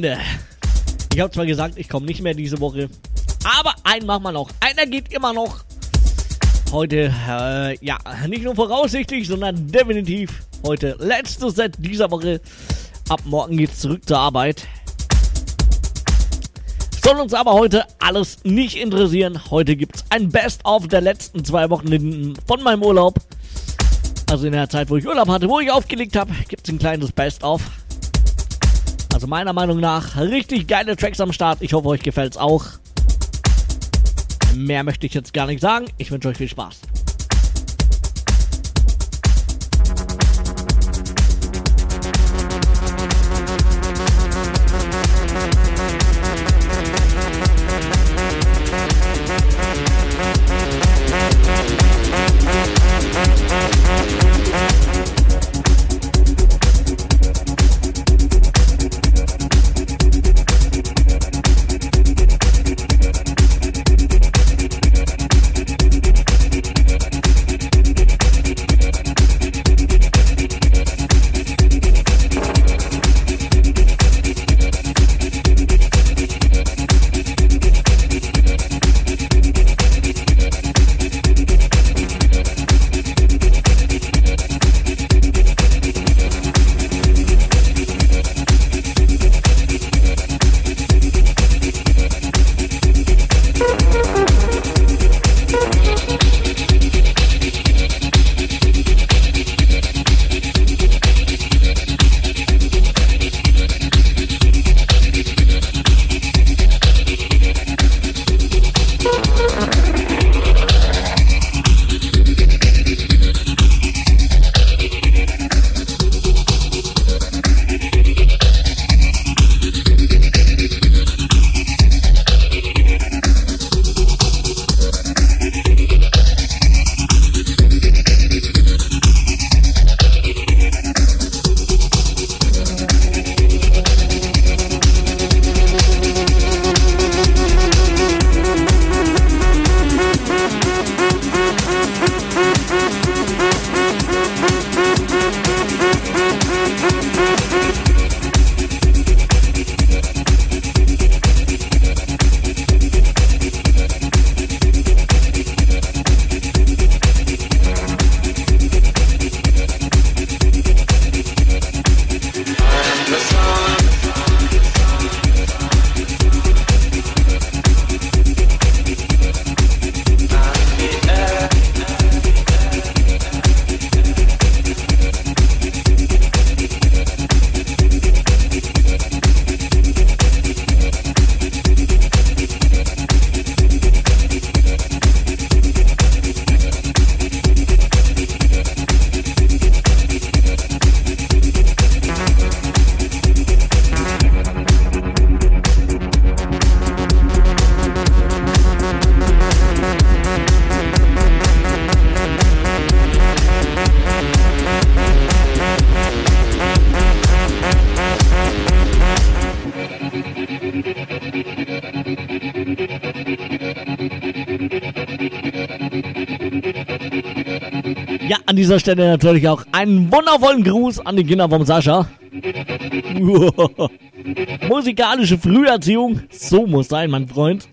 Freunde. Ich habe zwar gesagt, ich komme nicht mehr diese Woche, aber einen machen wir noch. Einer geht immer noch. Heute, äh, ja, nicht nur voraussichtlich, sondern definitiv heute letztes Set dieser Woche. Ab morgen geht's zurück zur Arbeit. Soll uns aber heute alles nicht interessieren. Heute gibt's ein Best-of der letzten zwei Wochen von meinem Urlaub. Also in der Zeit, wo ich Urlaub hatte, wo ich aufgelegt habe, gibt's ein kleines Best-of. Also meiner Meinung nach richtig geile Tracks am Start. Ich hoffe, euch gefällt's auch. Mehr möchte ich jetzt gar nicht sagen. Ich wünsche euch viel Spaß. Dieser Stelle natürlich auch einen wundervollen Gruß an die Kinder vom Sascha. Musikalische Früherziehung, so muss sein, mein Freund.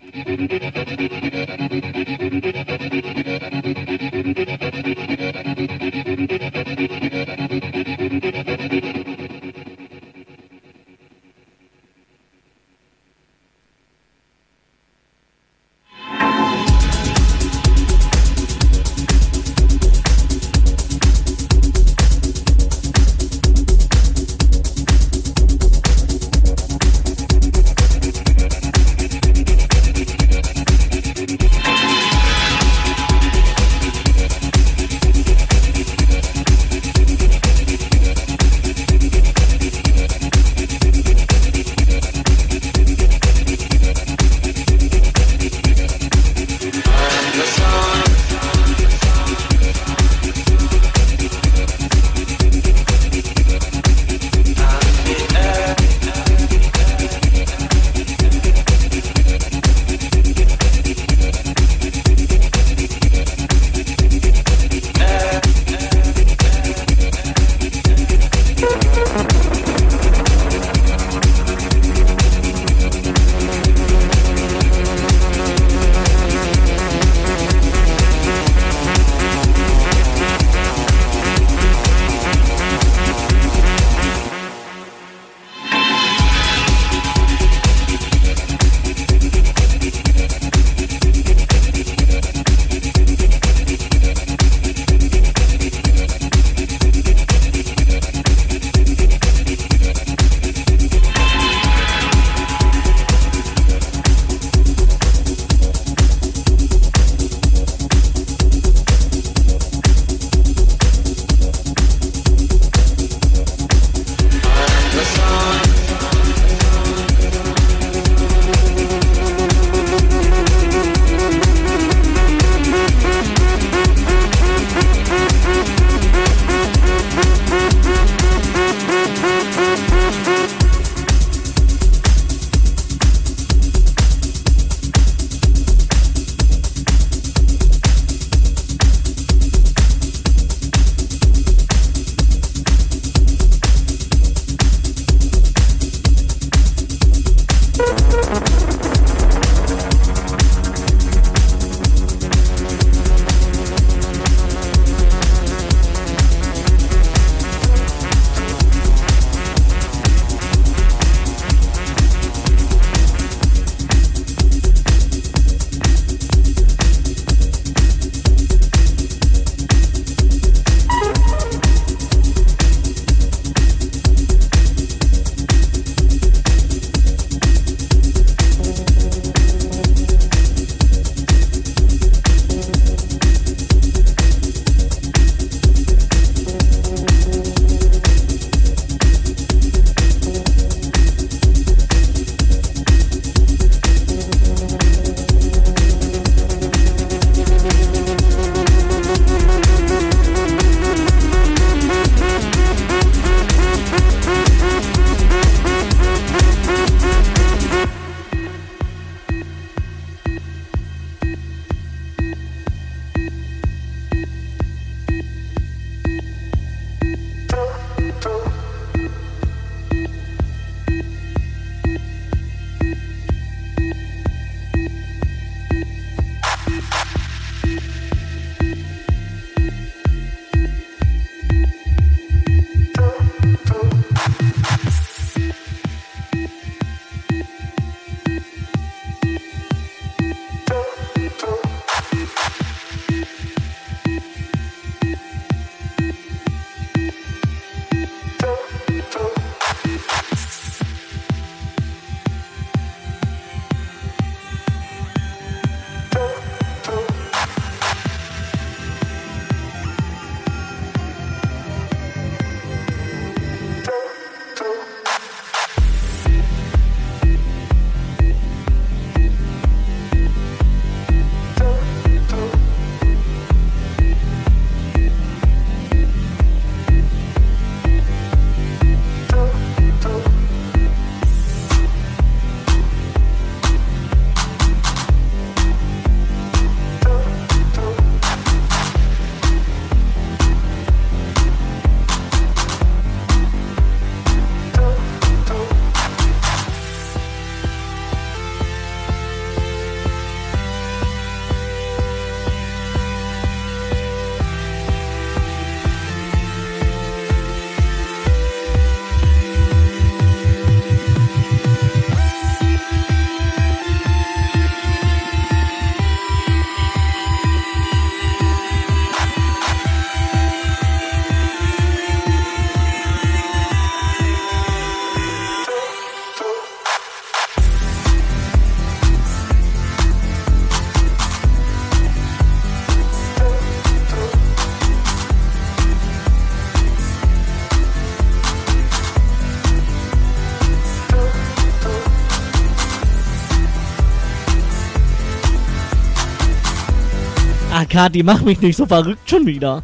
Kati, mach mich nicht so verrückt schon wieder.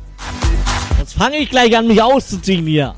Jetzt fange ich gleich an, mich auszuziehen hier.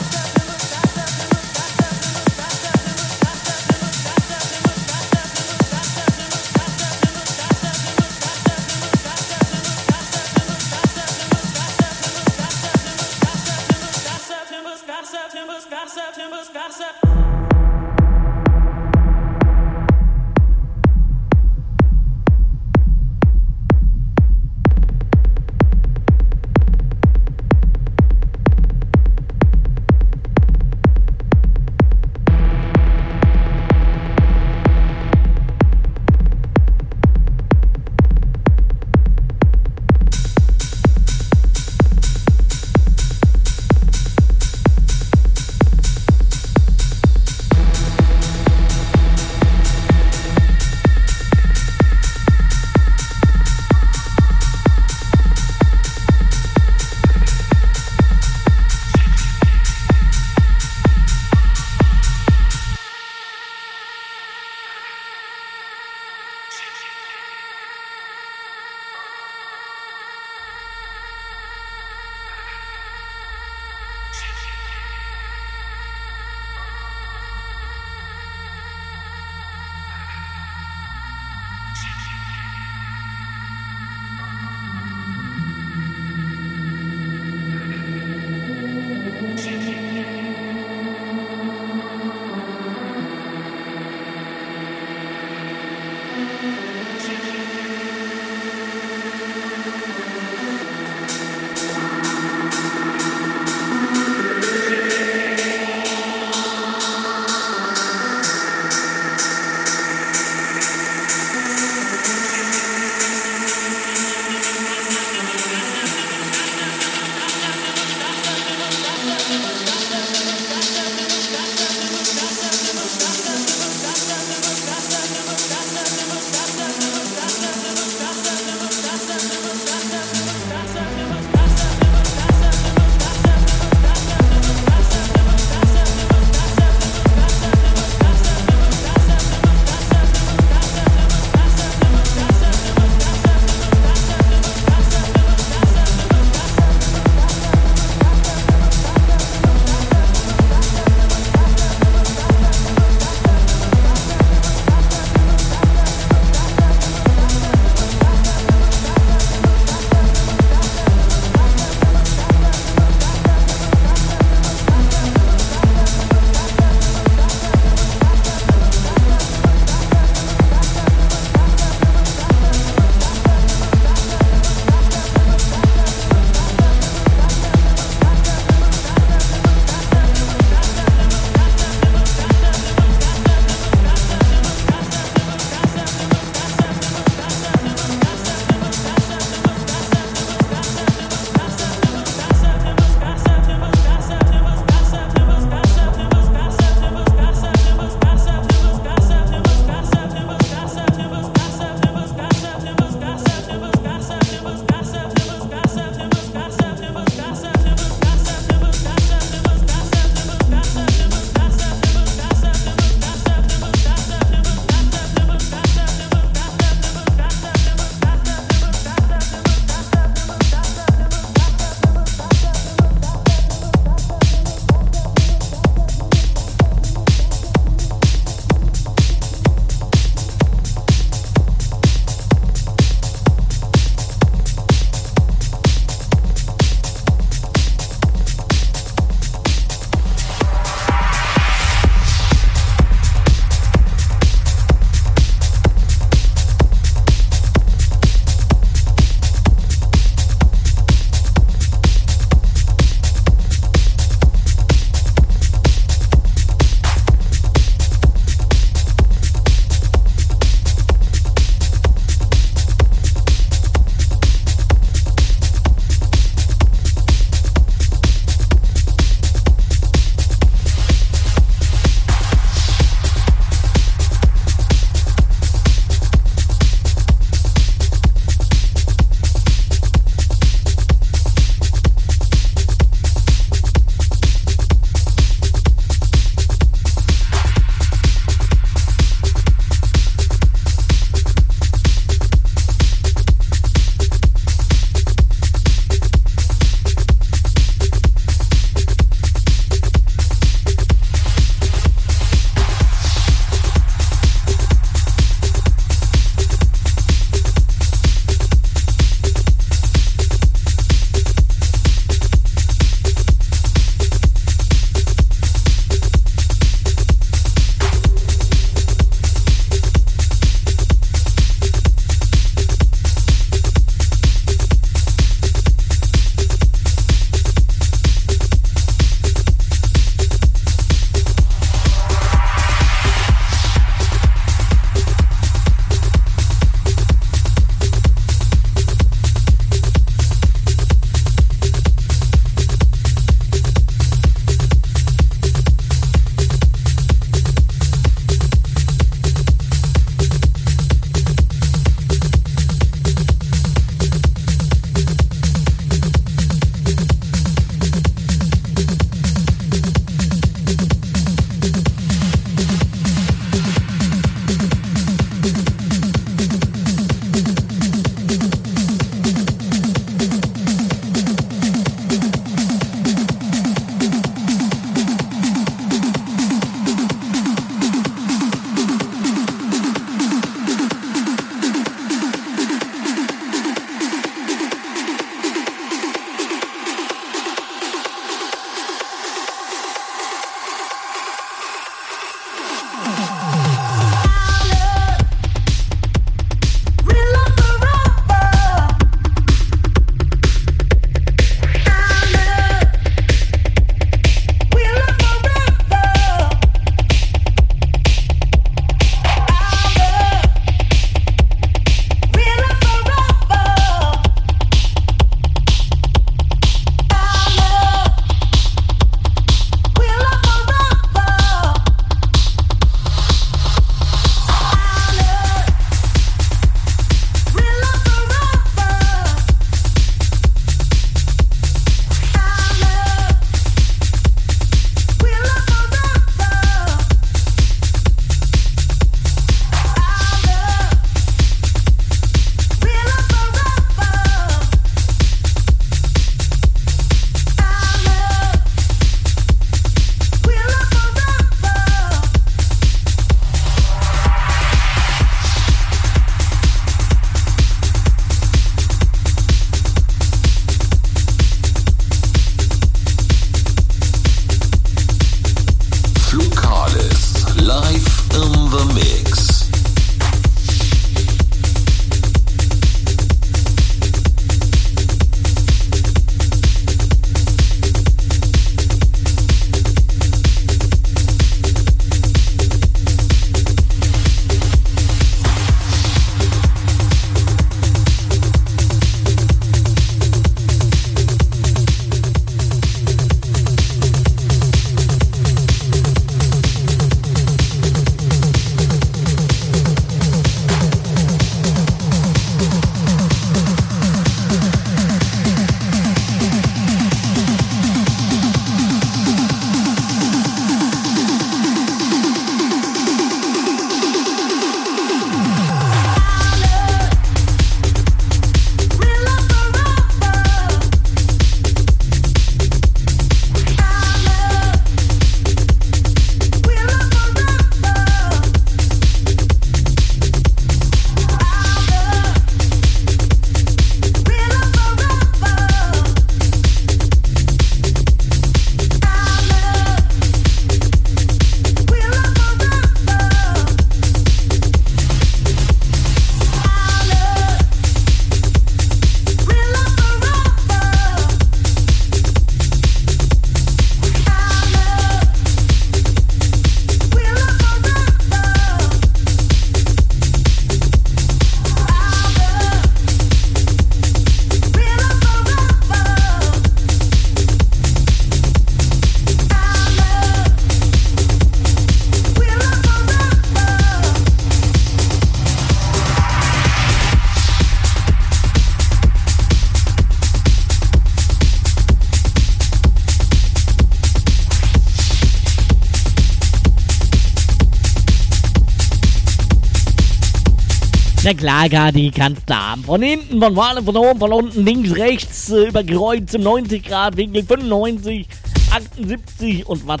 Na klar, Kati, kannst du haben. Von hinten, von vorne, von oben, von unten, links, rechts, äh, über Kreuz im 90 Grad Winkel, 95, 78 und was,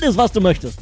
alles, was du möchtest.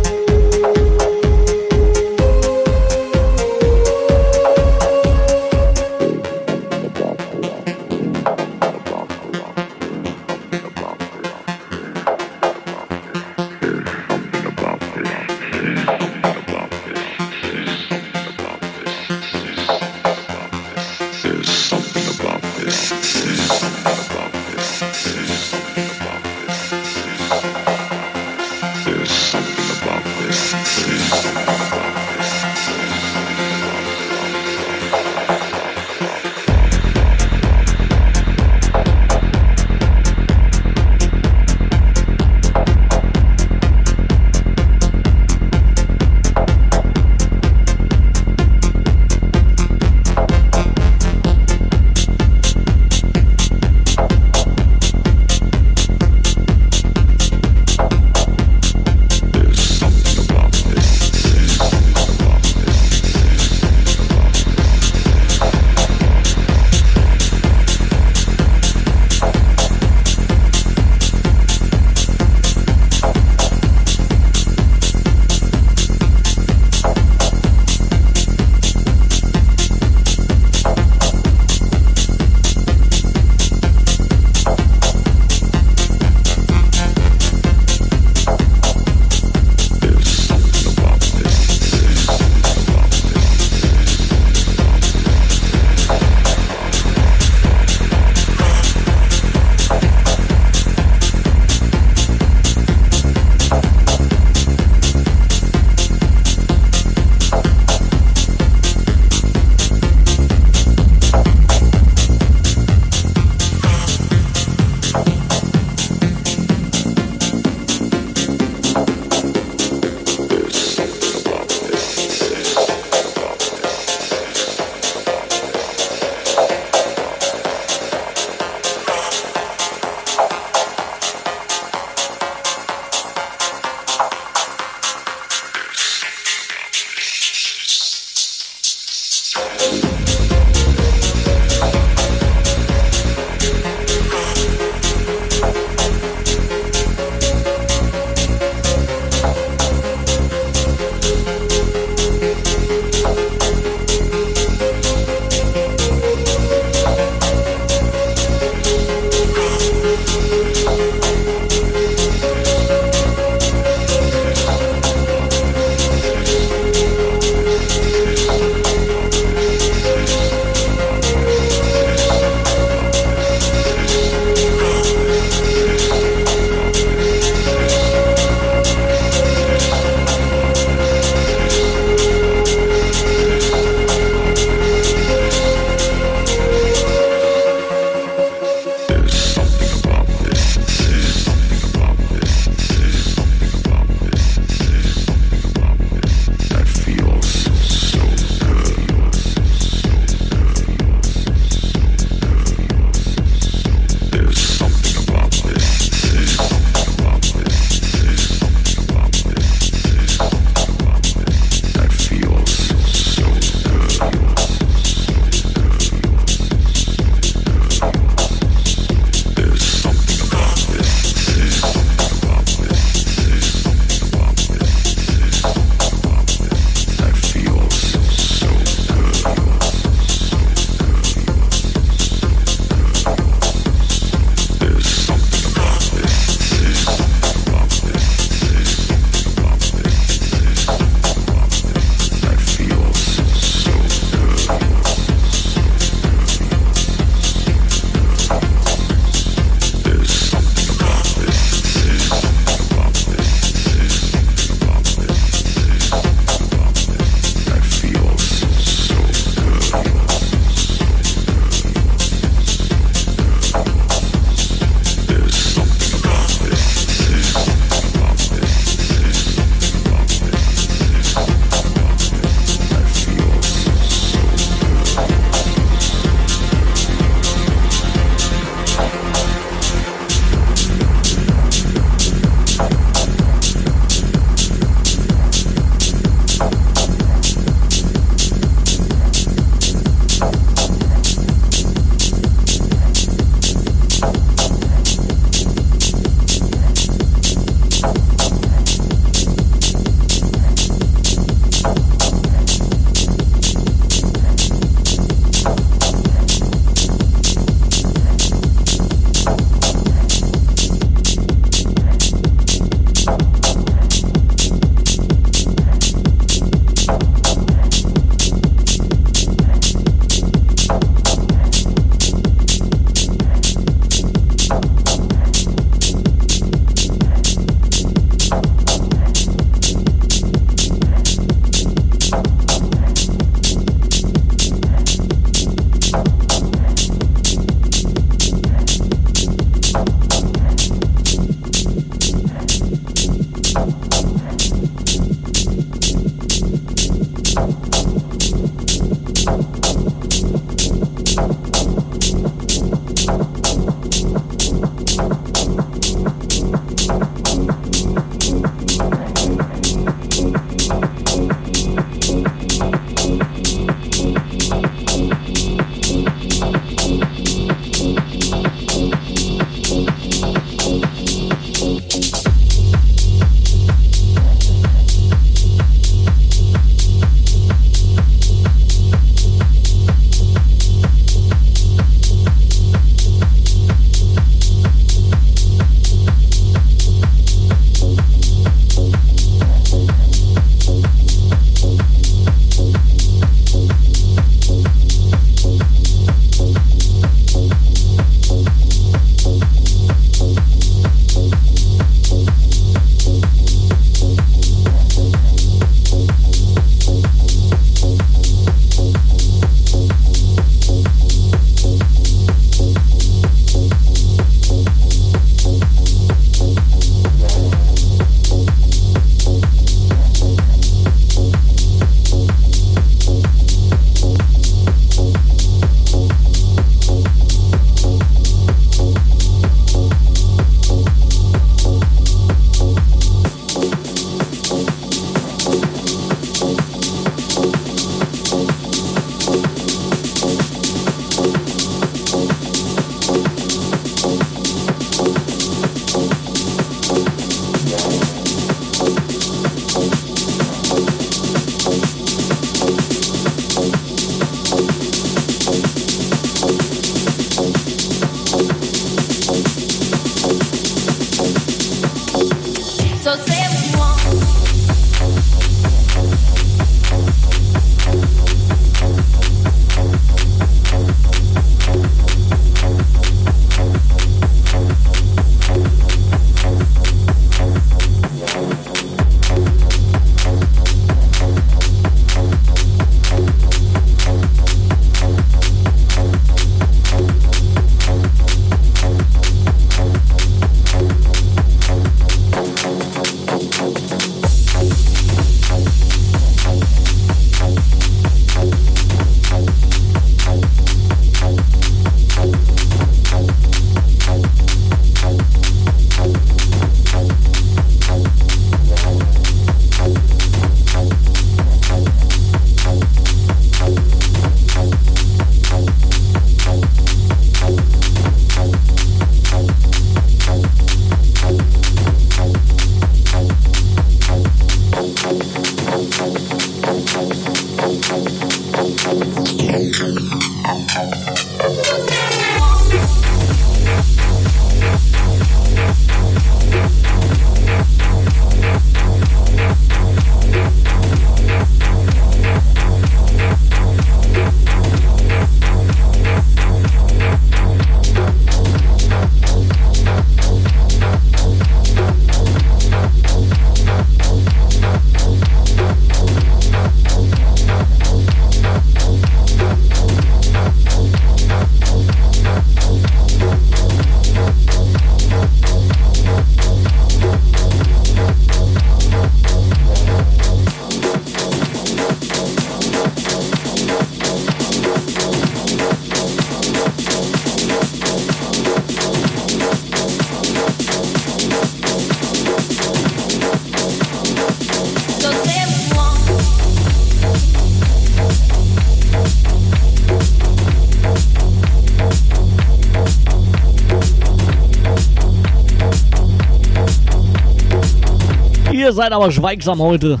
Seid aber schweigsam heute.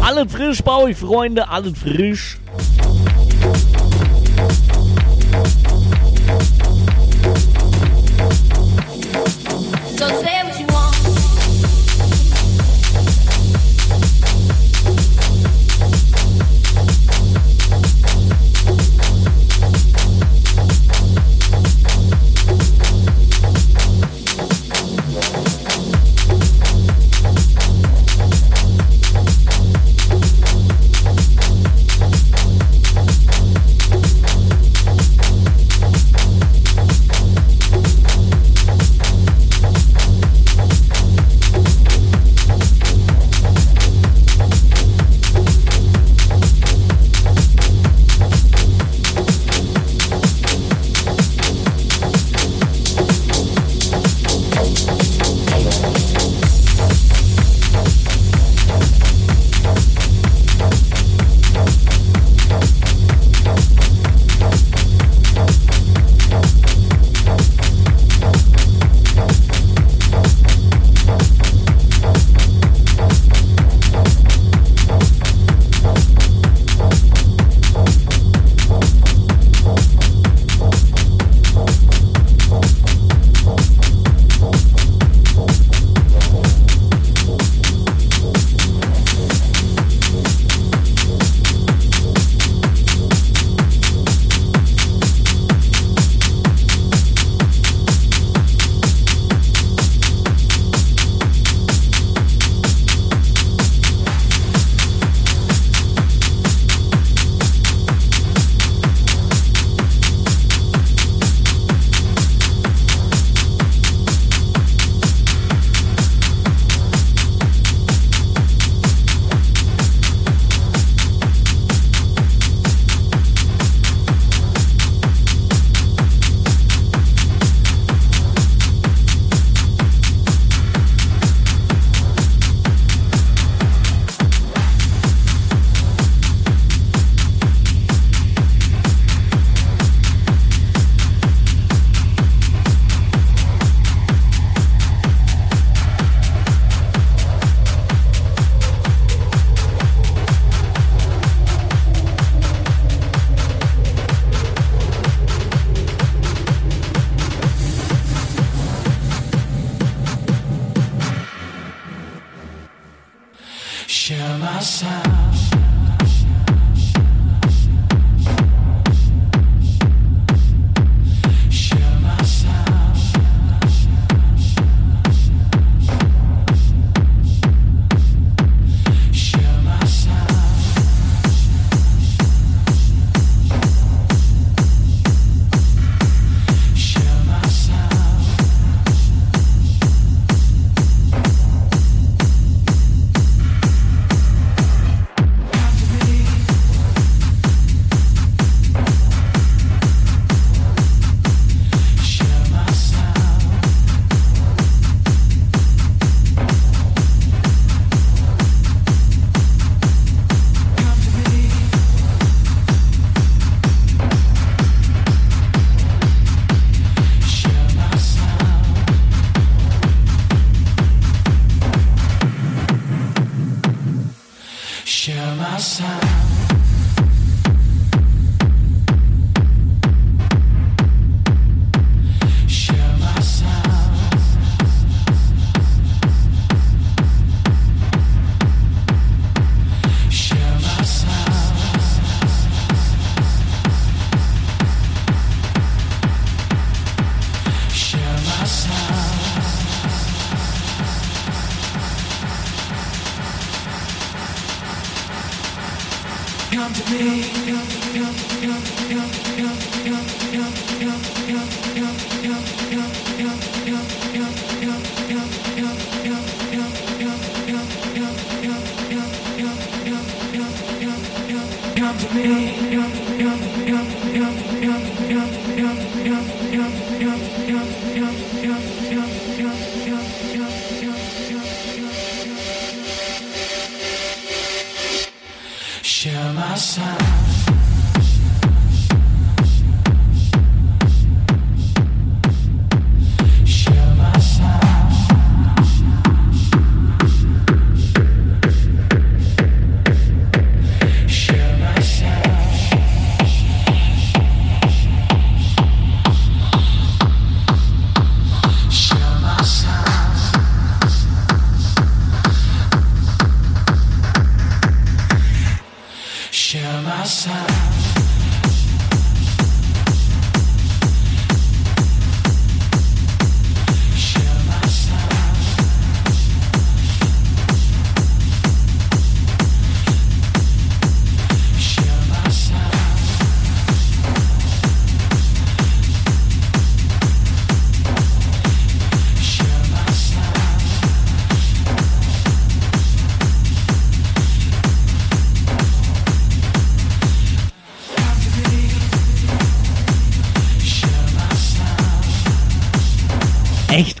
Alles frisch bei euch, Freunde,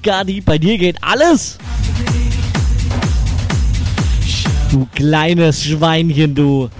frisch. Echt, Gadi? Bei dir geht alles? Du kleines Schweinchen, du.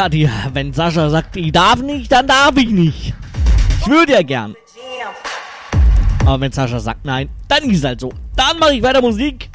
Kathi, wenn Sascha sagt, ich darf nicht, dann darf ich nicht. Ich würde ja gern. Aber wenn Sascha sagt nein, dann ist es halt so. Dann mache ich weiter Musik.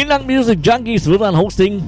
Finland Music Junkies wird dann Hosting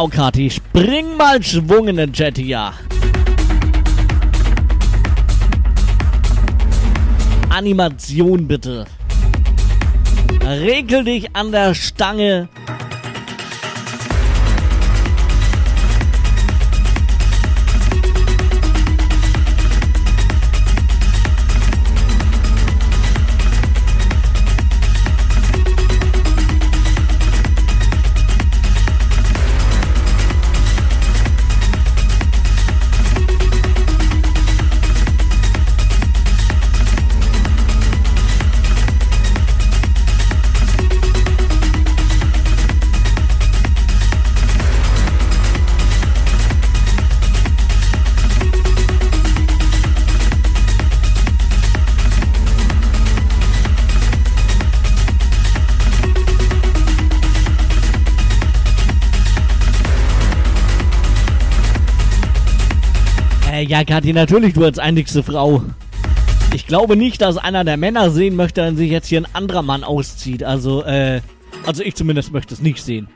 Genau, Kati. Spring mal Schwung in den Chat hier. Animation bitte. Regel dich an der Stange. Ja, Kathi, natürlich du als einzigste Frau. Ich glaube nicht, dass einer der Männer sehen möchte, wenn sich jetzt hier ein anderer Mann auszieht. Also, äh, also ich zumindest möchte es nicht sehen.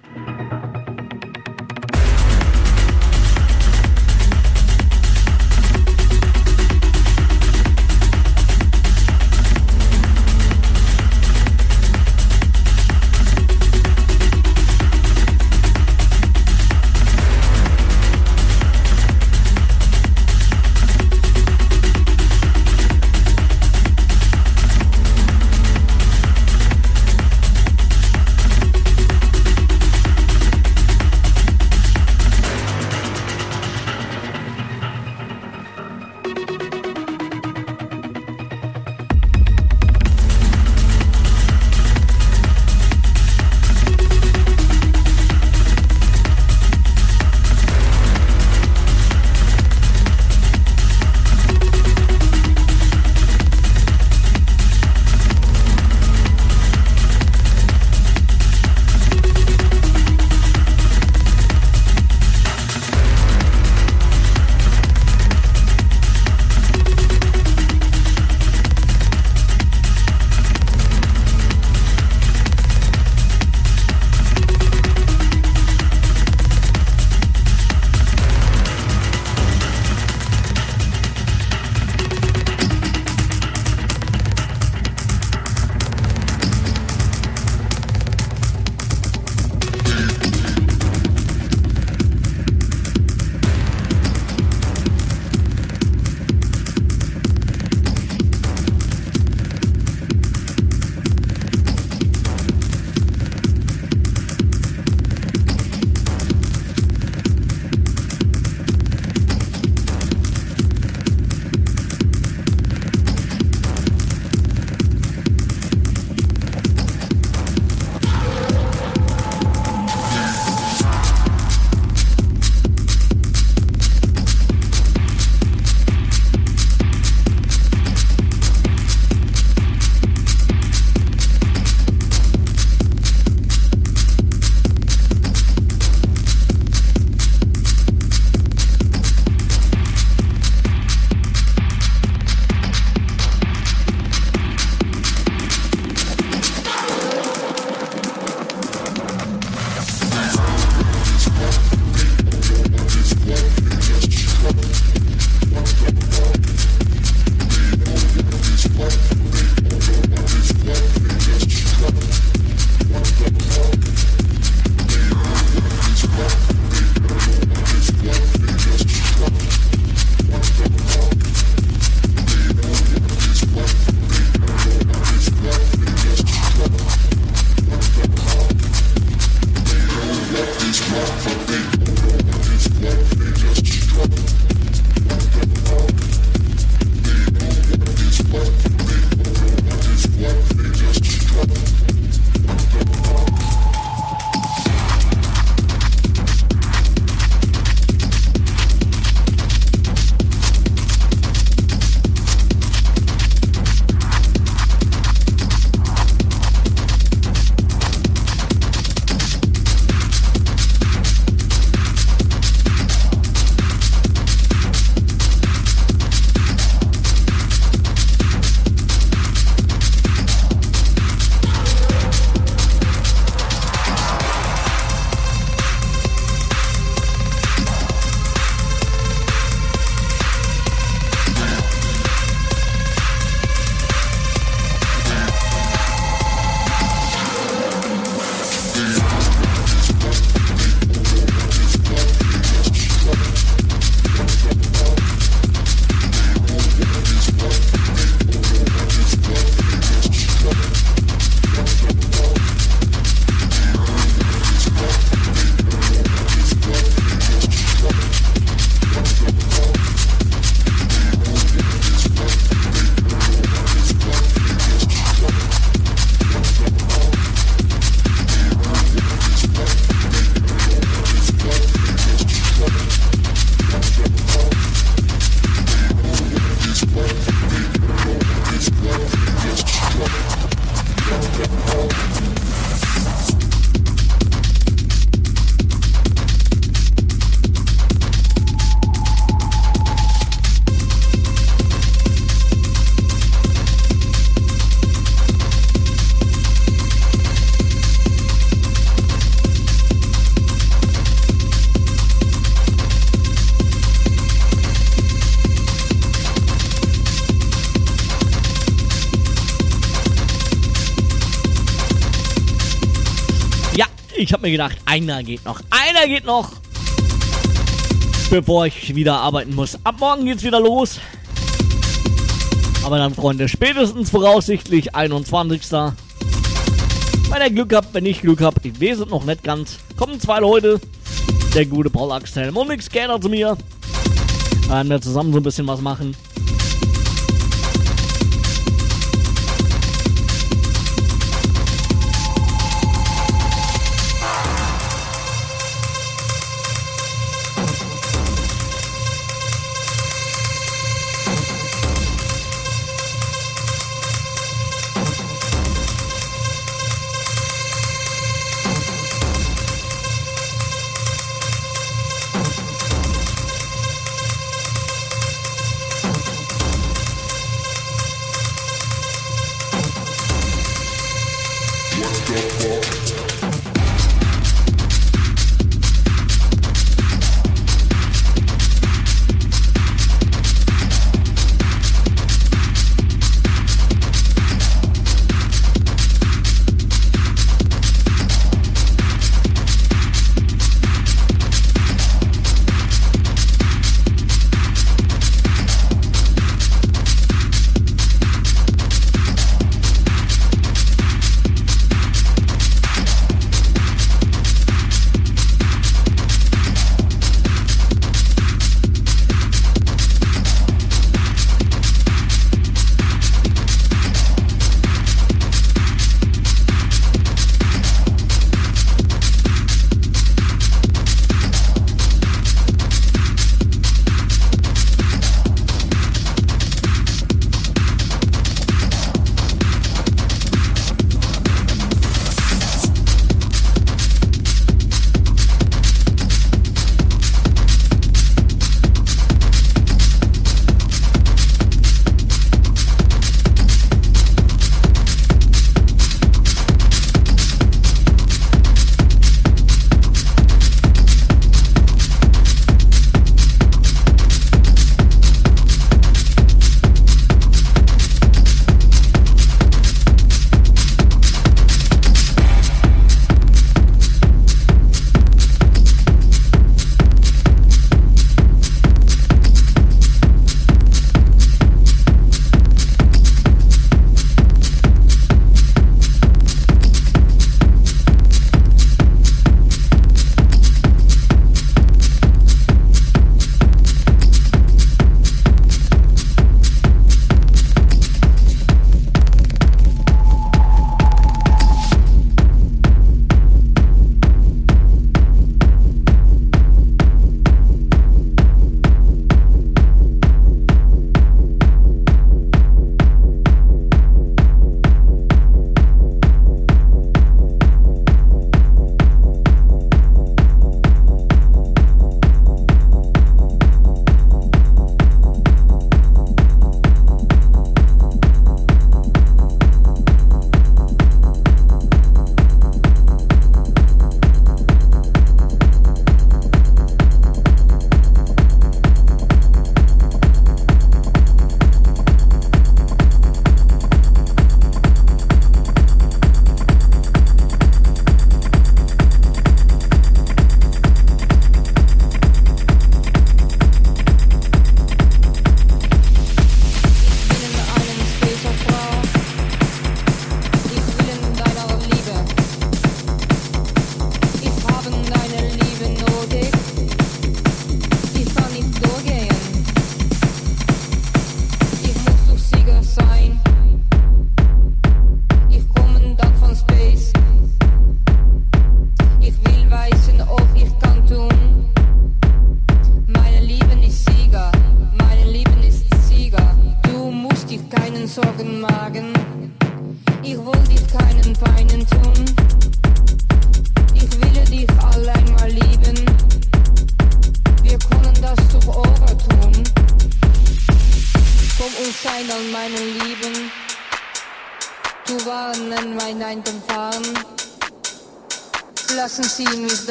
Mir gedacht, einer geht noch. Einer geht noch. Bevor ich wieder arbeiten muss. Ab morgen geht's wieder los. Aber dann, Freunde, spätestens voraussichtlich 21. Wenn ihr Glück habt, wenn ich Glück habt, ich weiß es noch nicht ganz, kommen zwei Leute. Der gute Paul Axel und nix Scanner zu mir. Werden wir zusammen so ein bisschen was machen.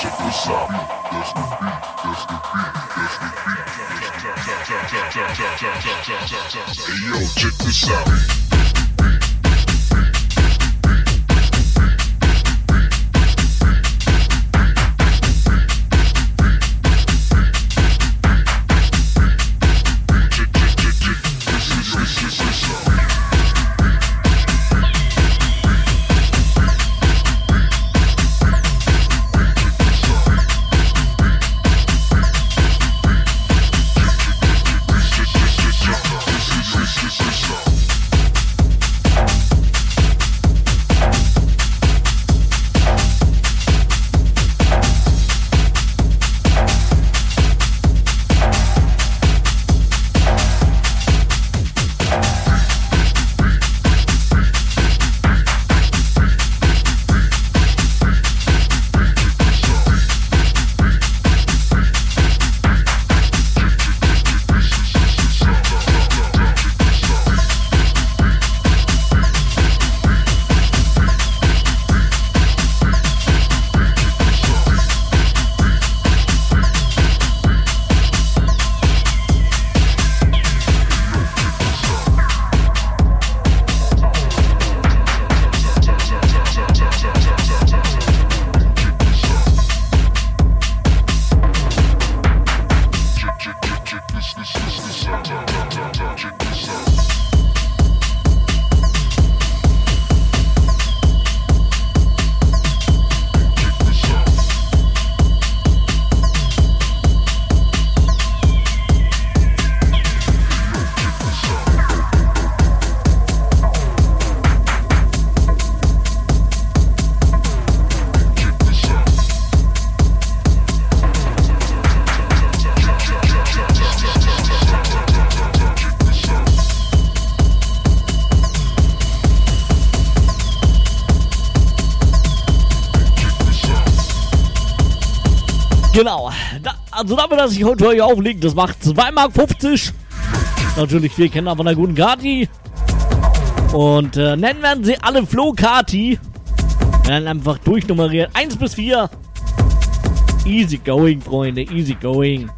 Check this out. That's the beat. That's the beat. That's the beat. Hey yo, check this out. Also dafür, dass ich heute euch auflege, das macht 2,50 Mark. Natürlich, wir kennen aber einer guten Kati. Und äh, nennen werden sie alle Flo Kati. Werden einfach durchnummeriert. 1 bis 4. Easy going, Freunde. Easy going.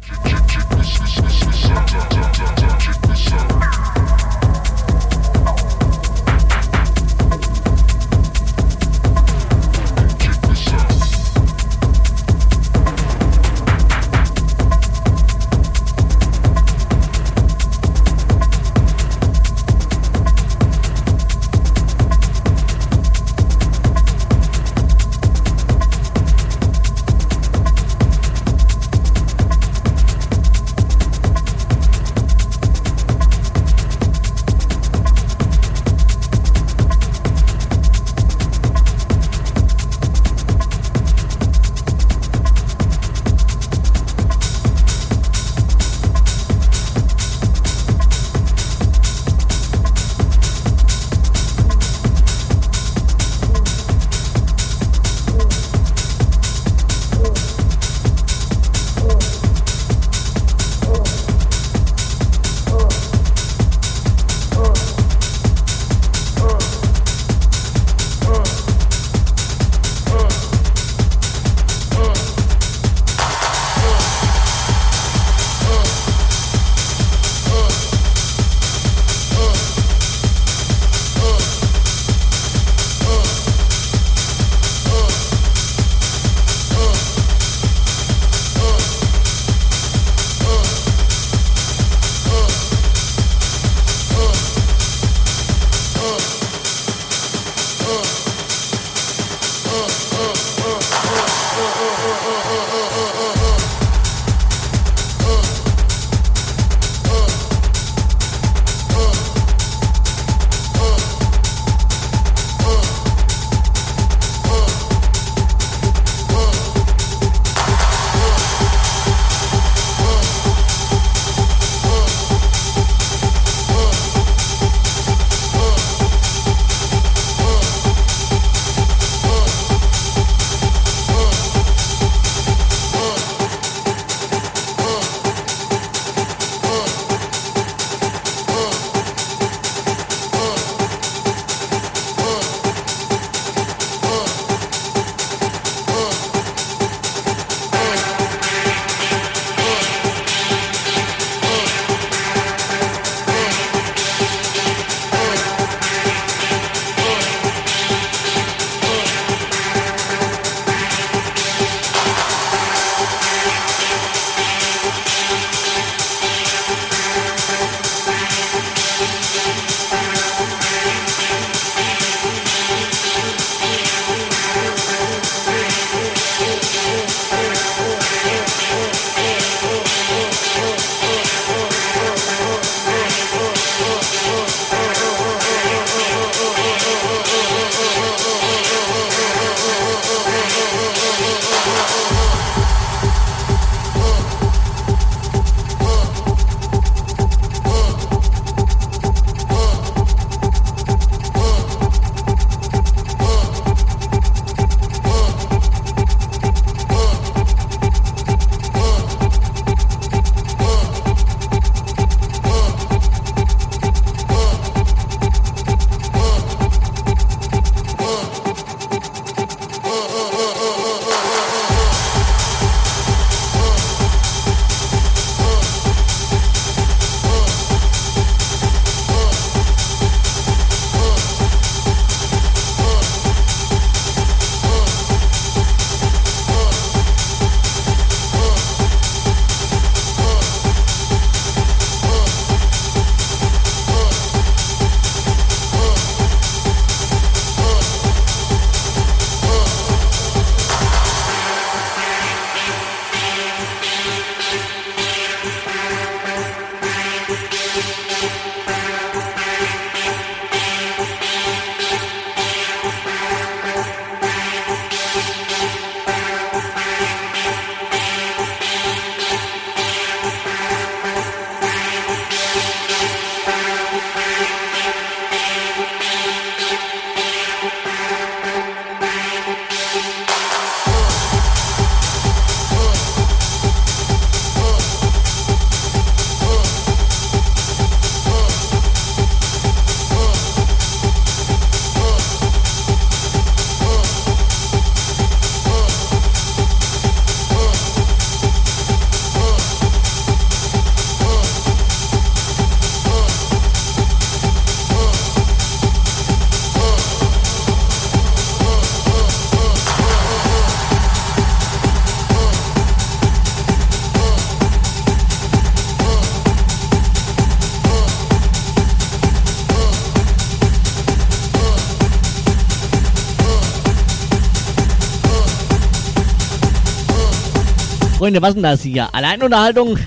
Freunde, was denn das hier? Alleinunterhaltung?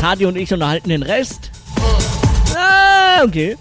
Kati und ich unterhalten den Rest? Ah, okay.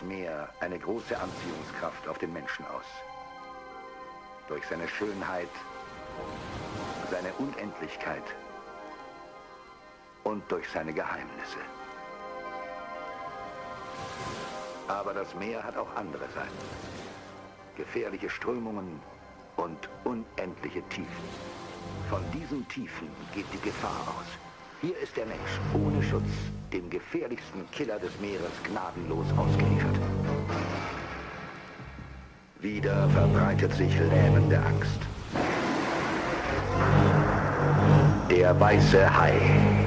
Meer eine große Anziehungskraft auf den Menschen aus. Durch seine Schönheit, seine Unendlichkeit und durch seine Geheimnisse. Aber das Meer hat auch andere Seiten. Gefährliche Strömungen und unendliche Tiefen. Von diesen Tiefen geht die Gefahr aus. Hier ist der Mensch ohne Schutz, dem gefährlichsten Killer des Meeres gnadenlos ausgeliefert. Wieder verbreitet sich lähmende Angst. Der weiße Hai.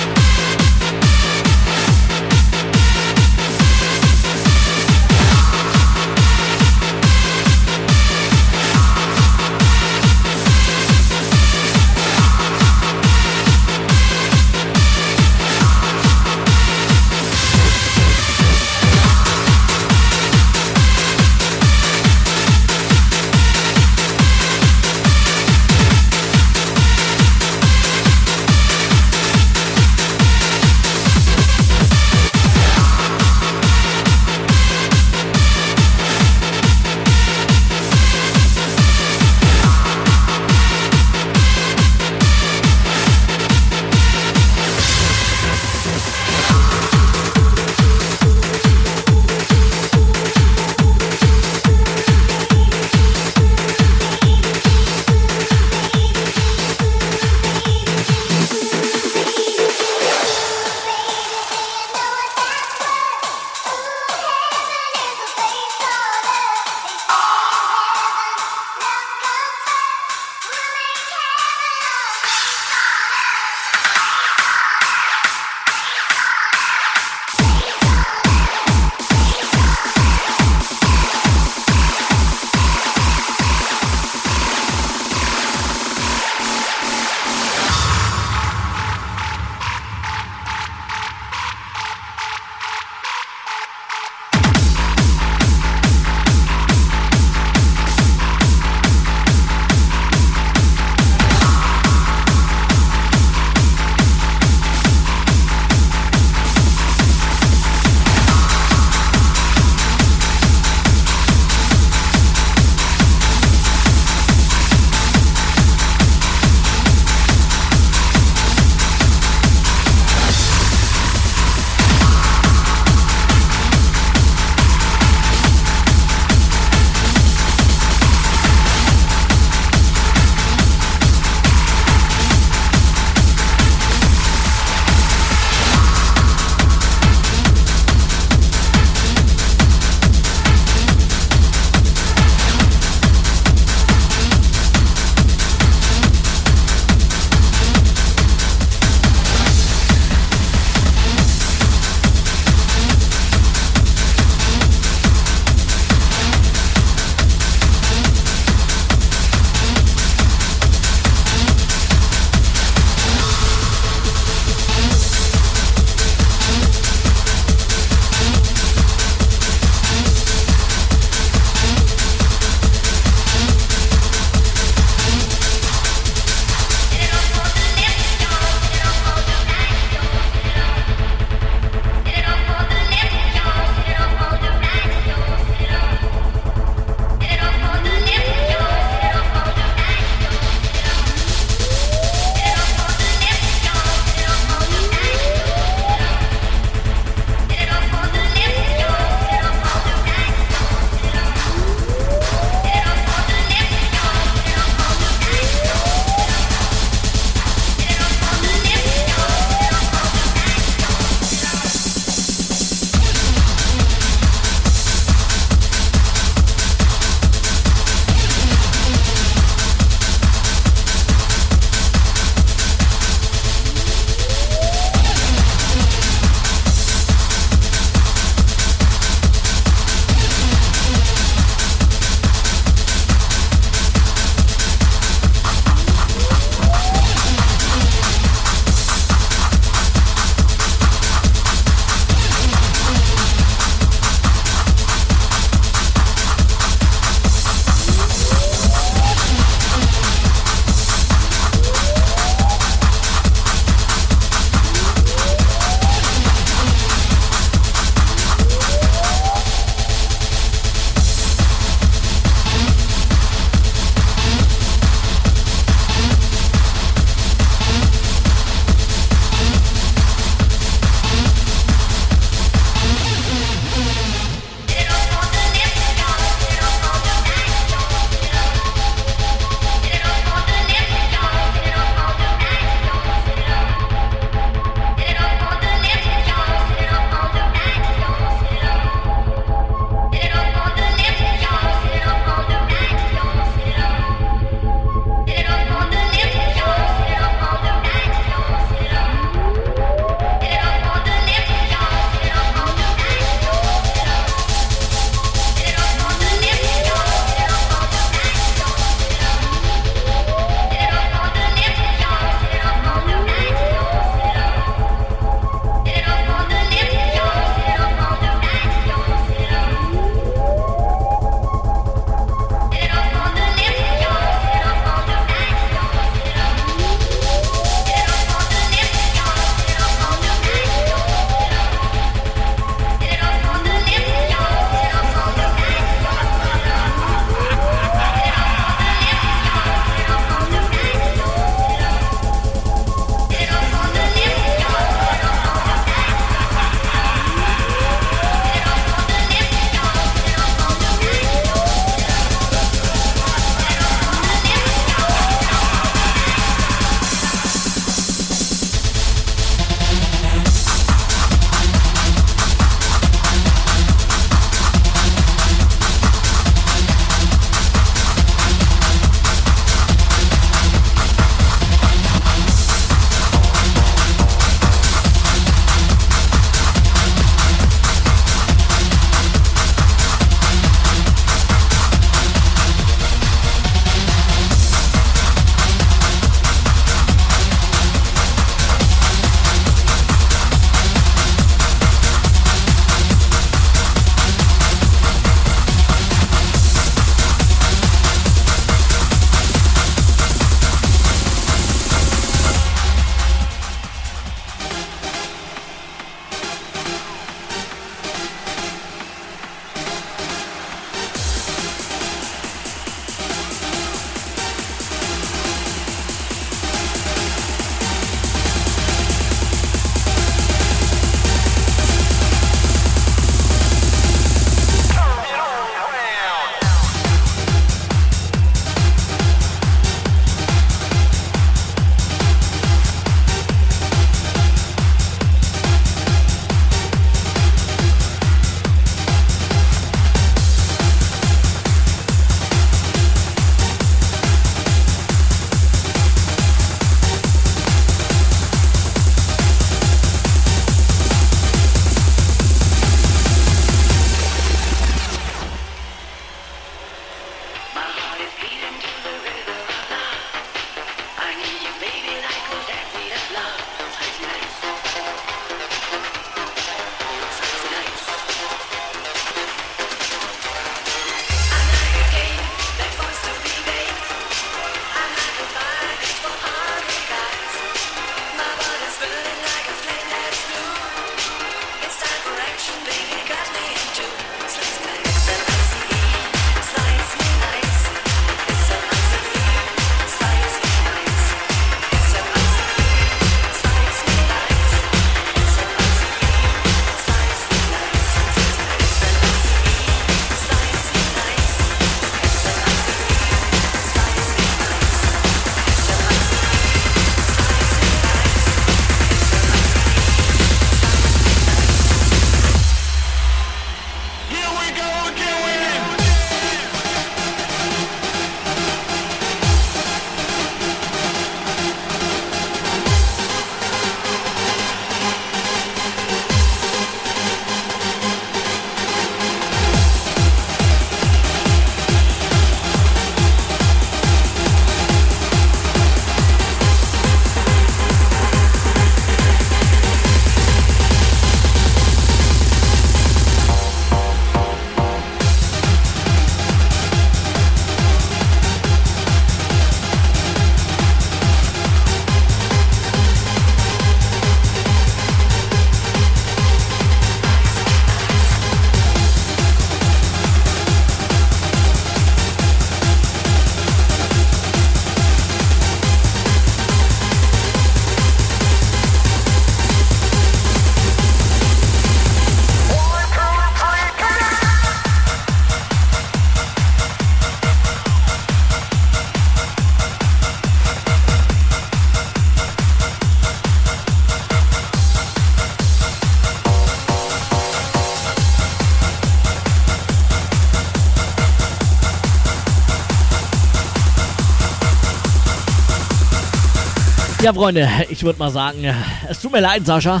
Ja, Freunde, ich würde mal sagen, es tut mir leid, Sascha.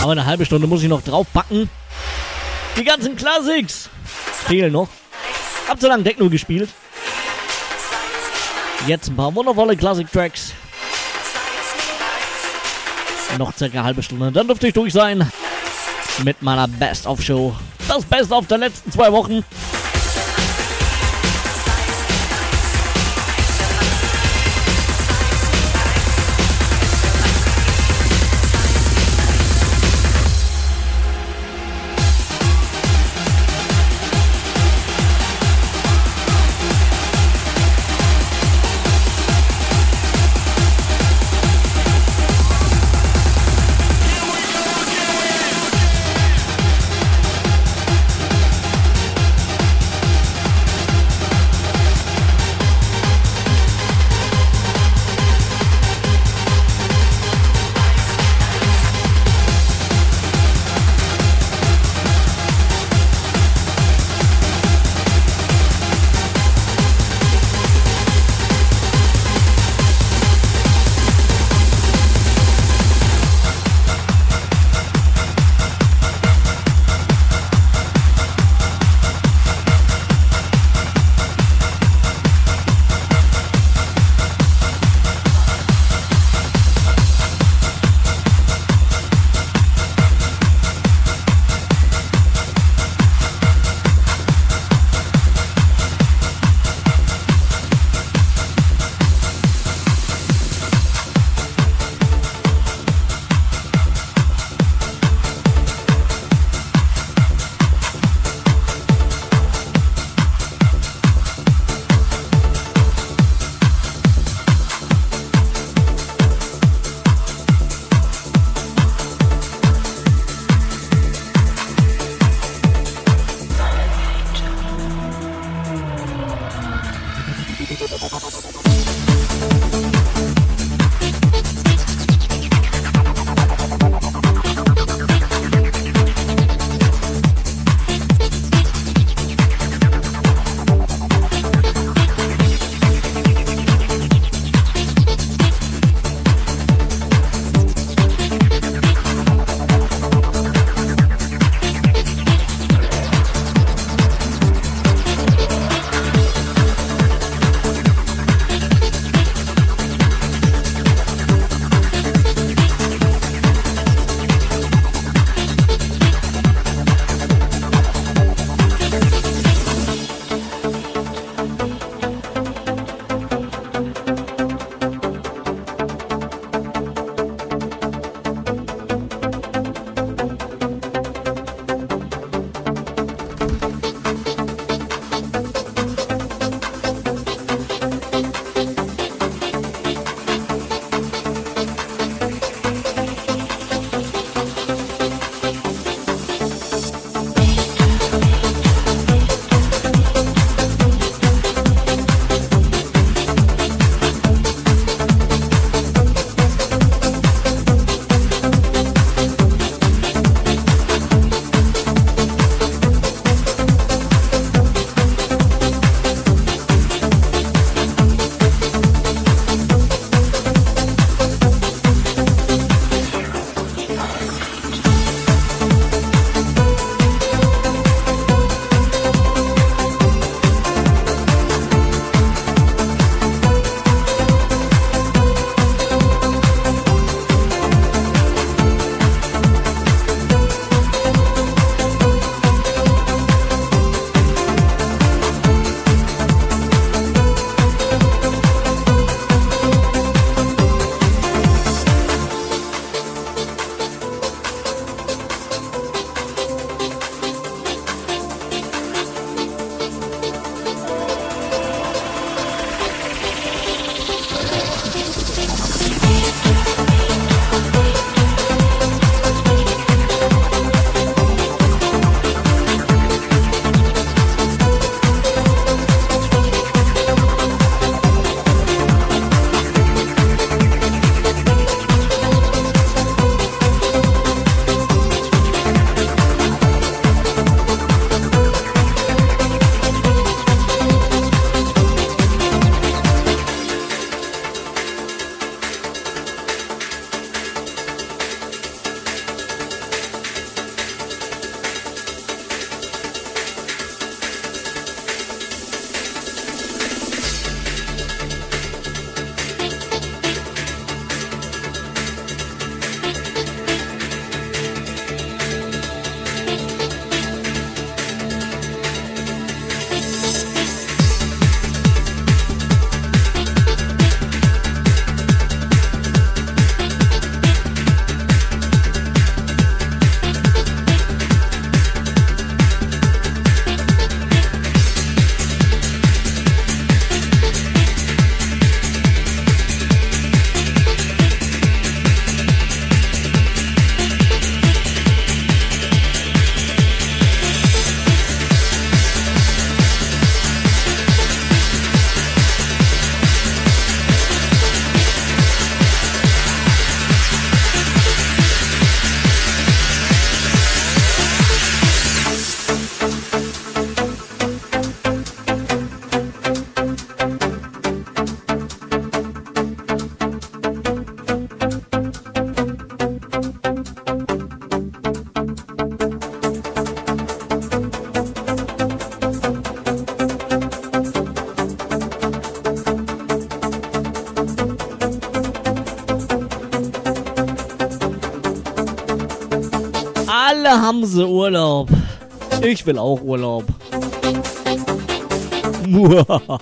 Aber eine halbe Stunde muss ich noch draufpacken. Die ganzen Classics fehlen noch. Hab so lange Techno gespielt. Jetzt ein paar wundervolle Classic-Tracks. Noch circa eine halbe Stunde, dann dürfte ich durch sein. Mit meiner Best-of-Show. Das Best-of der letzten zwei Wochen. Alle haben sie Urlaub. Ich will auch Urlaub. Muah.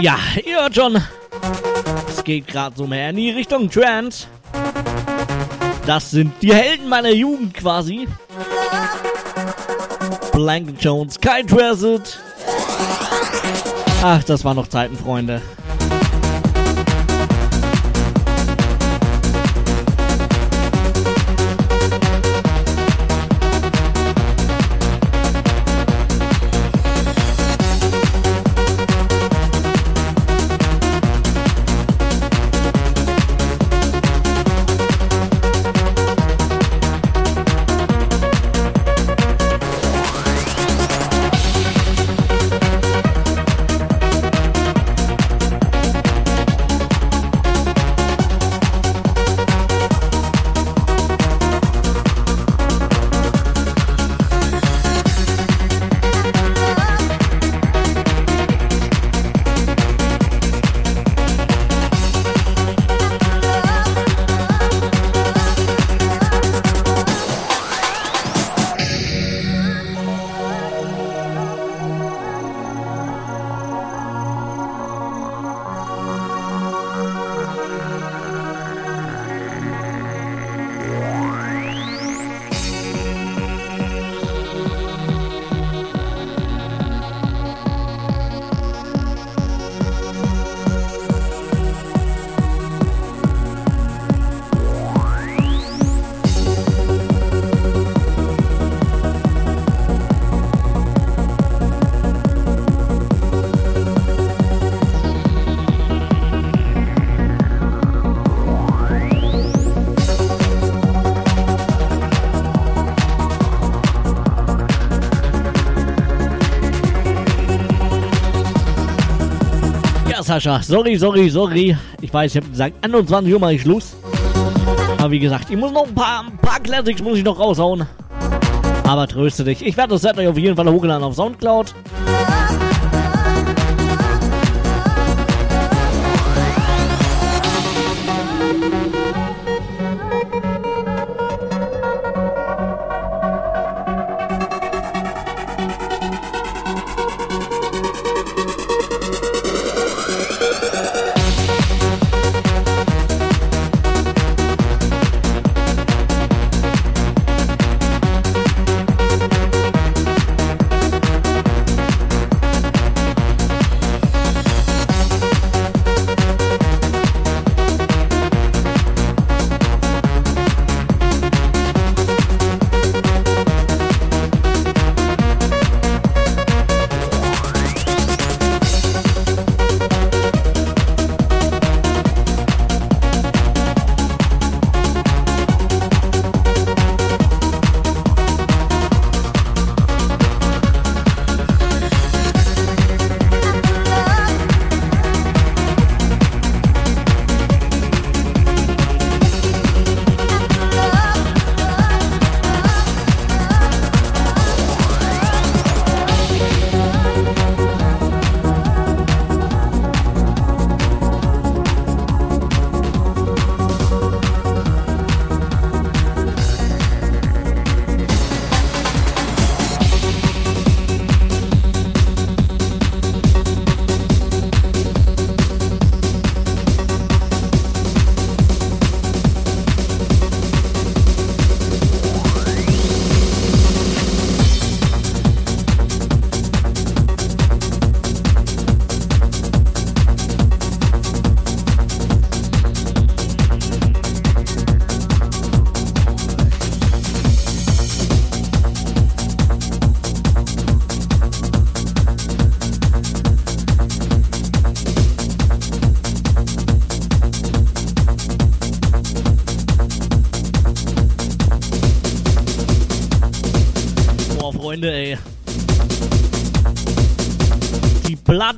Ja, ihr hört schon. Es geht gerade so mehr in die Richtung Trance. Das sind die Helden meiner Jugend quasi. Blank Jones, Kai Transit. Ach, das waren noch Zeiten, Freunde. Sascha. Sorry, sorry, sorry. Ich weiß, ich habe gesagt, 21 Uhr mache ich Schluss. Aber wie gesagt, ich muss noch ein paar, ein paar Classics muss ich noch raushauen. Aber tröste dich. Ich werde das Set euch auf jeden Fall hochladen auf Soundcloud.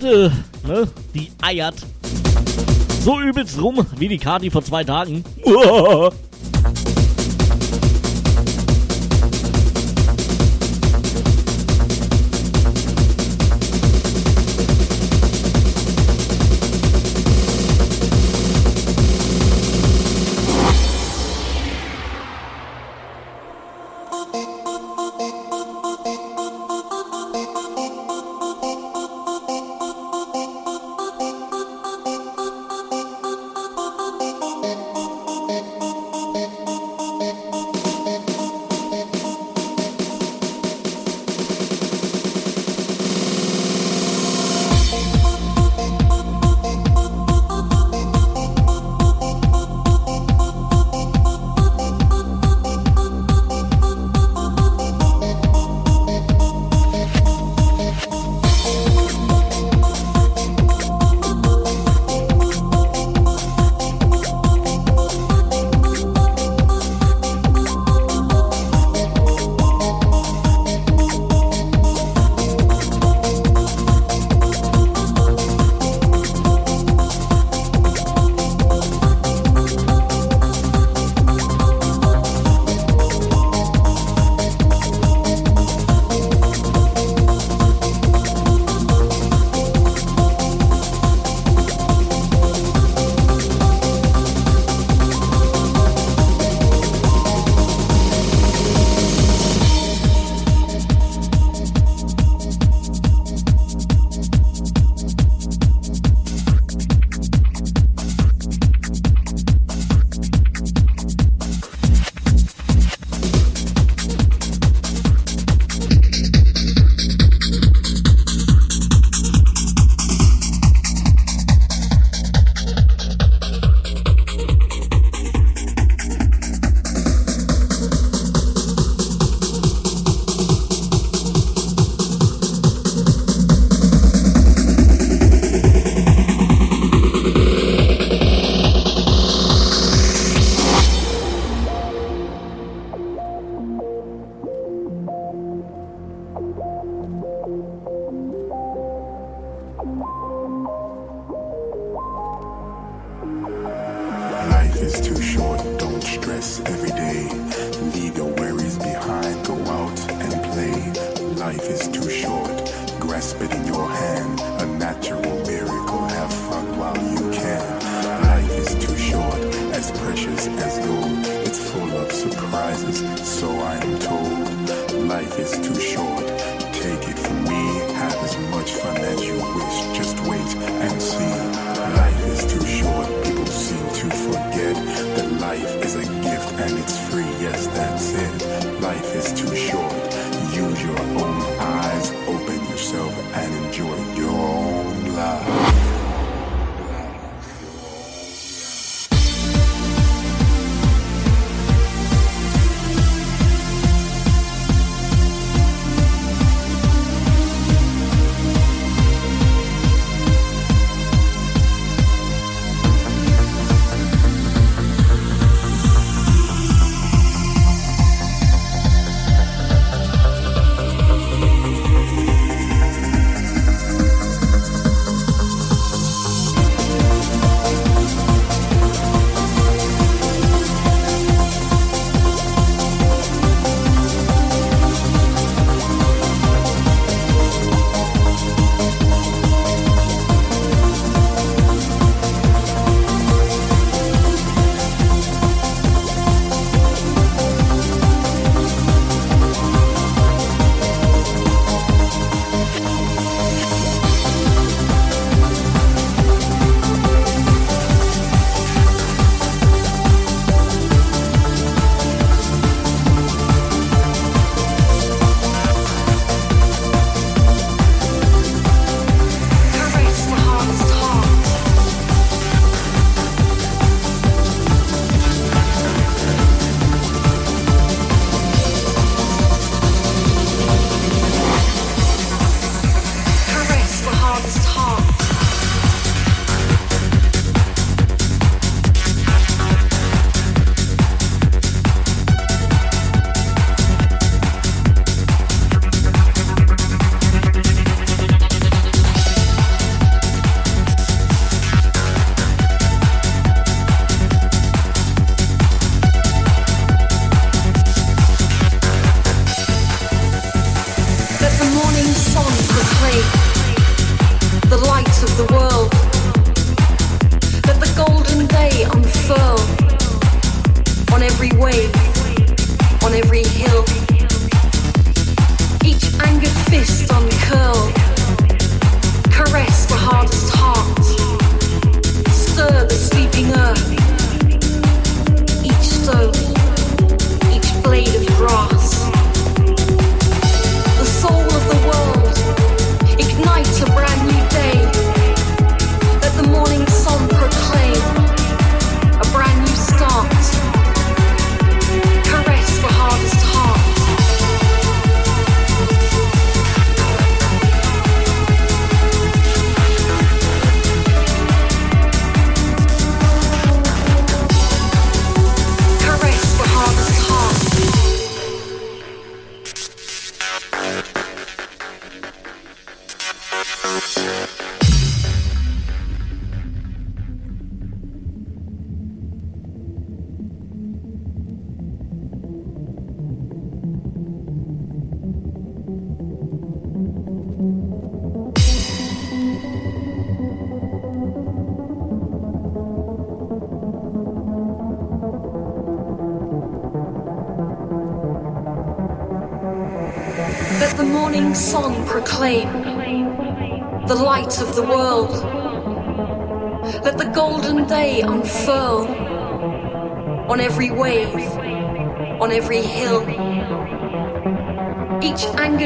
Platte, ne, die eiert so übelst rum wie die Kati vor zwei Tagen.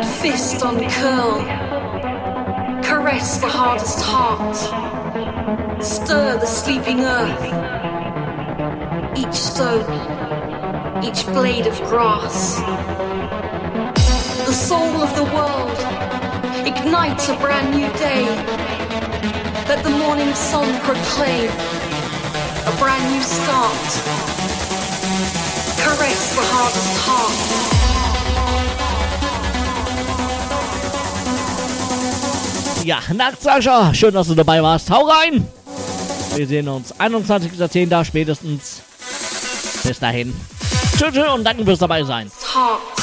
fist uncurl. Caress the hardest heart. Stir the sleeping earth. Each stone, each blade of grass. The soul of the world ignites a brand new day. Let the morning sun proclaim a brand new start. Caress the hardest heart. Ja, nackt Sascha, schön, dass du dabei warst. Hau rein! Wir sehen uns 21.10. spätestens. Bis dahin. Tschüss und danke fürs dabei sein. Talk.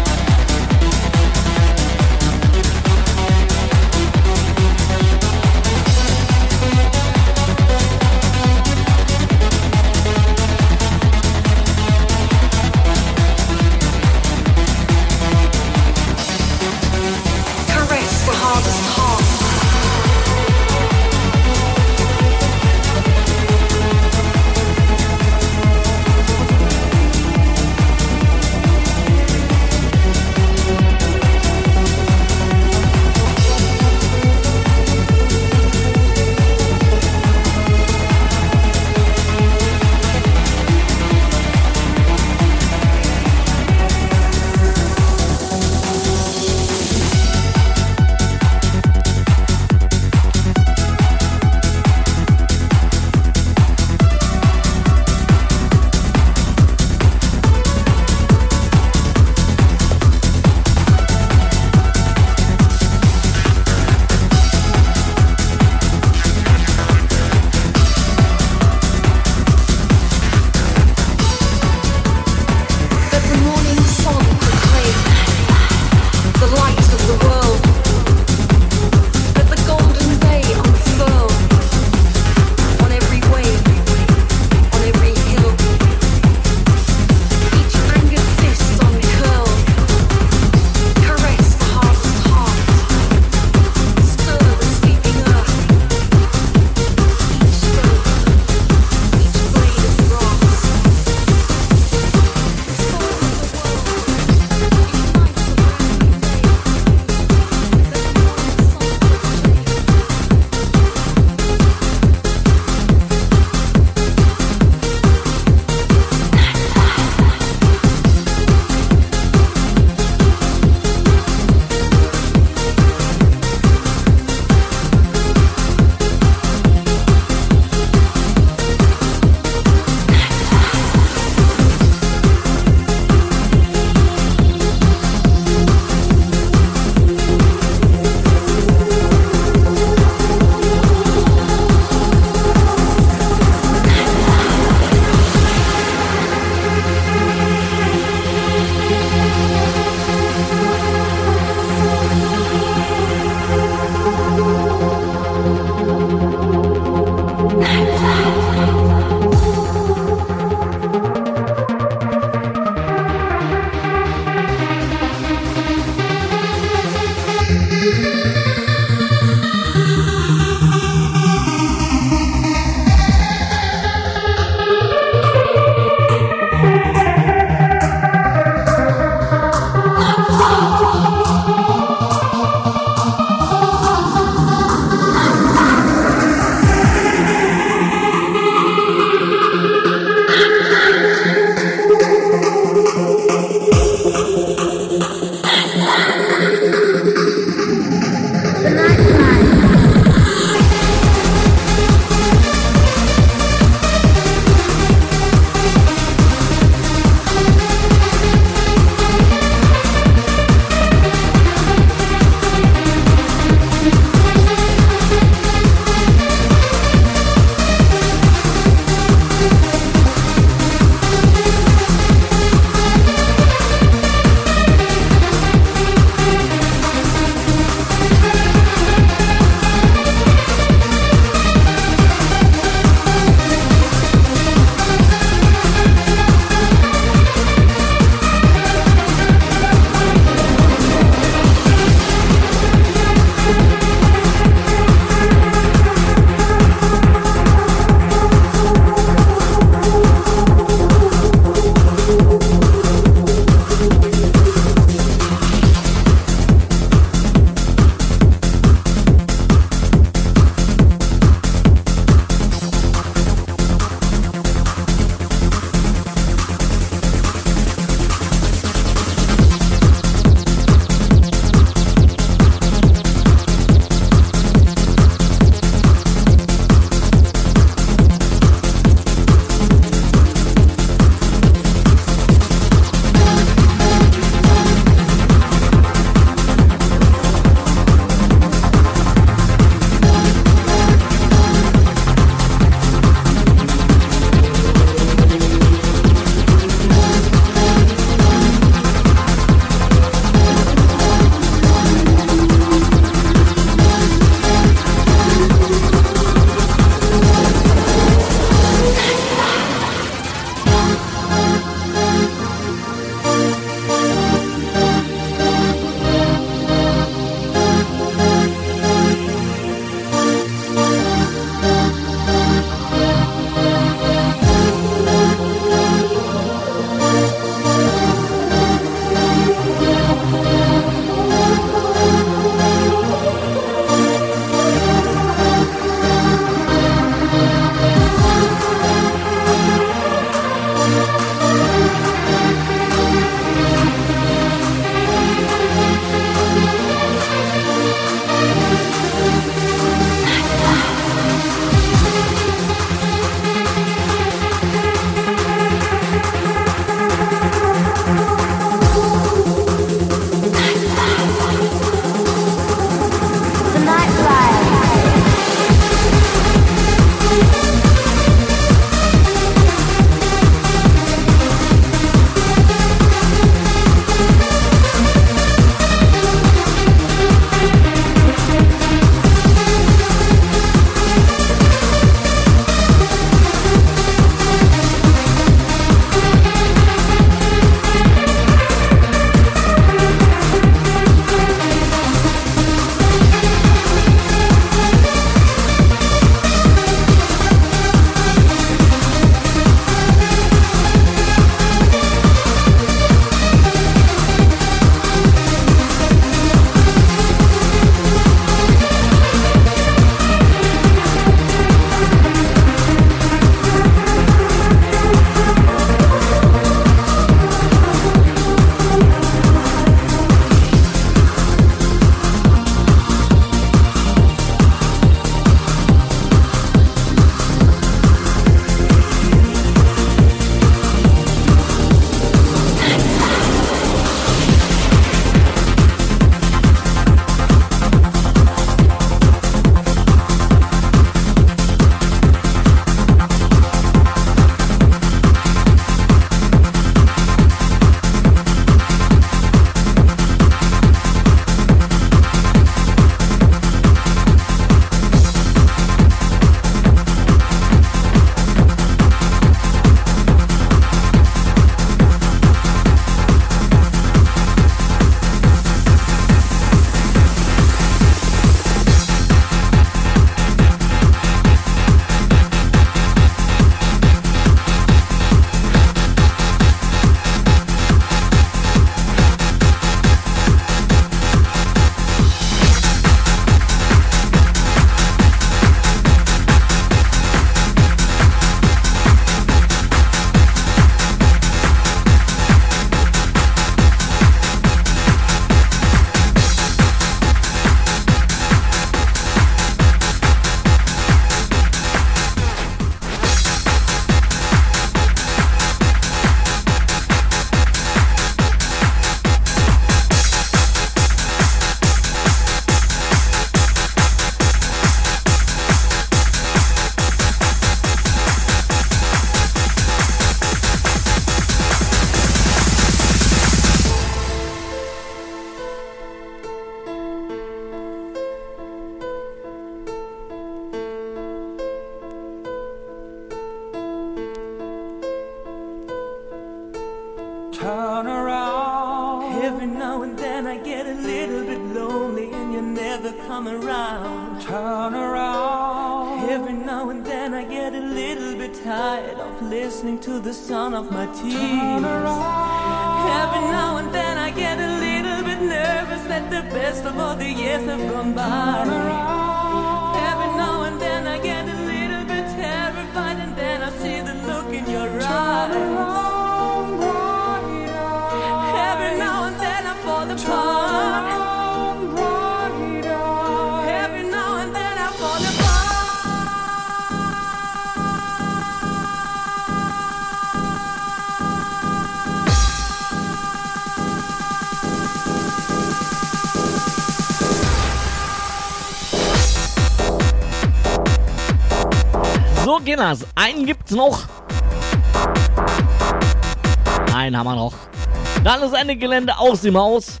Ende aus dem Haus.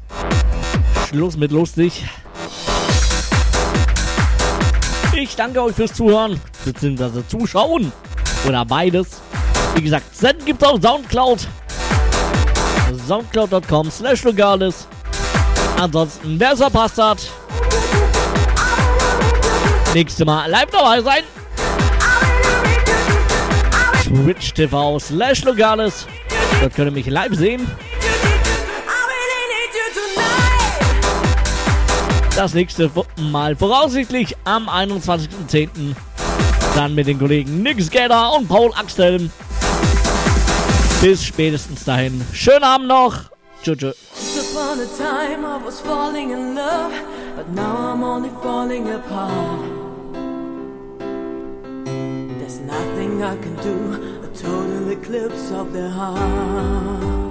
Schluss mit lustig. Ich danke euch fürs Zuhören, beziehungsweise Zuschauen. Oder beides. Wie gesagt, Senden gibt's auf Soundcloud. Soundcloud.com slash Logales. Ansonsten, wer es verpasst hat, nächste Mal live dabei sein. Twitch TV slash Logales. Dort könnt ihr mich live sehen. Das nächste Mal voraussichtlich am 21.10. Dann mit den Kollegen Nix Gator und Paul Axel. Bis spätestens dahin. Schönen Abend noch. Tschüss. a total eclipse of the heart.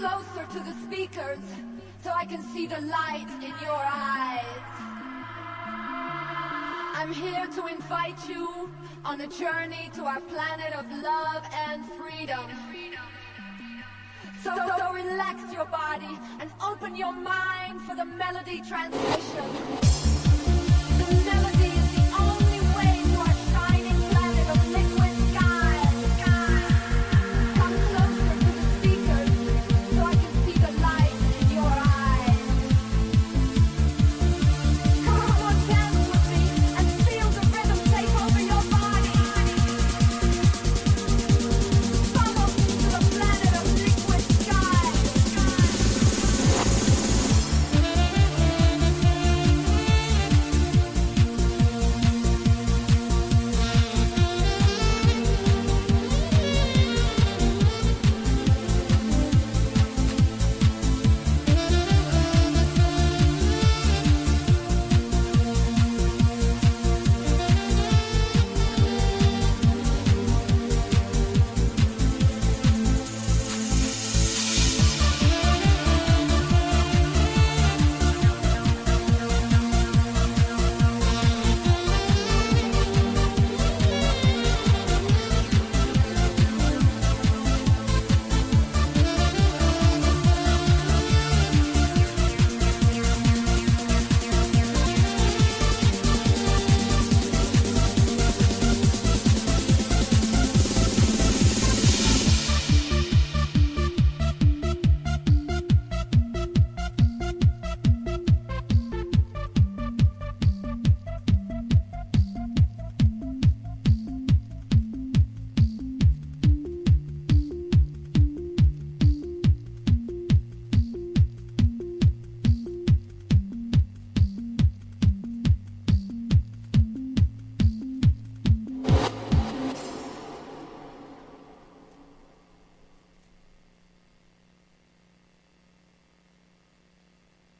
Closer to the speakers so I can see the light in your eyes. I'm here to invite you on a journey to our planet of love and freedom. So, so relax your body and open your mind for the melody transmission.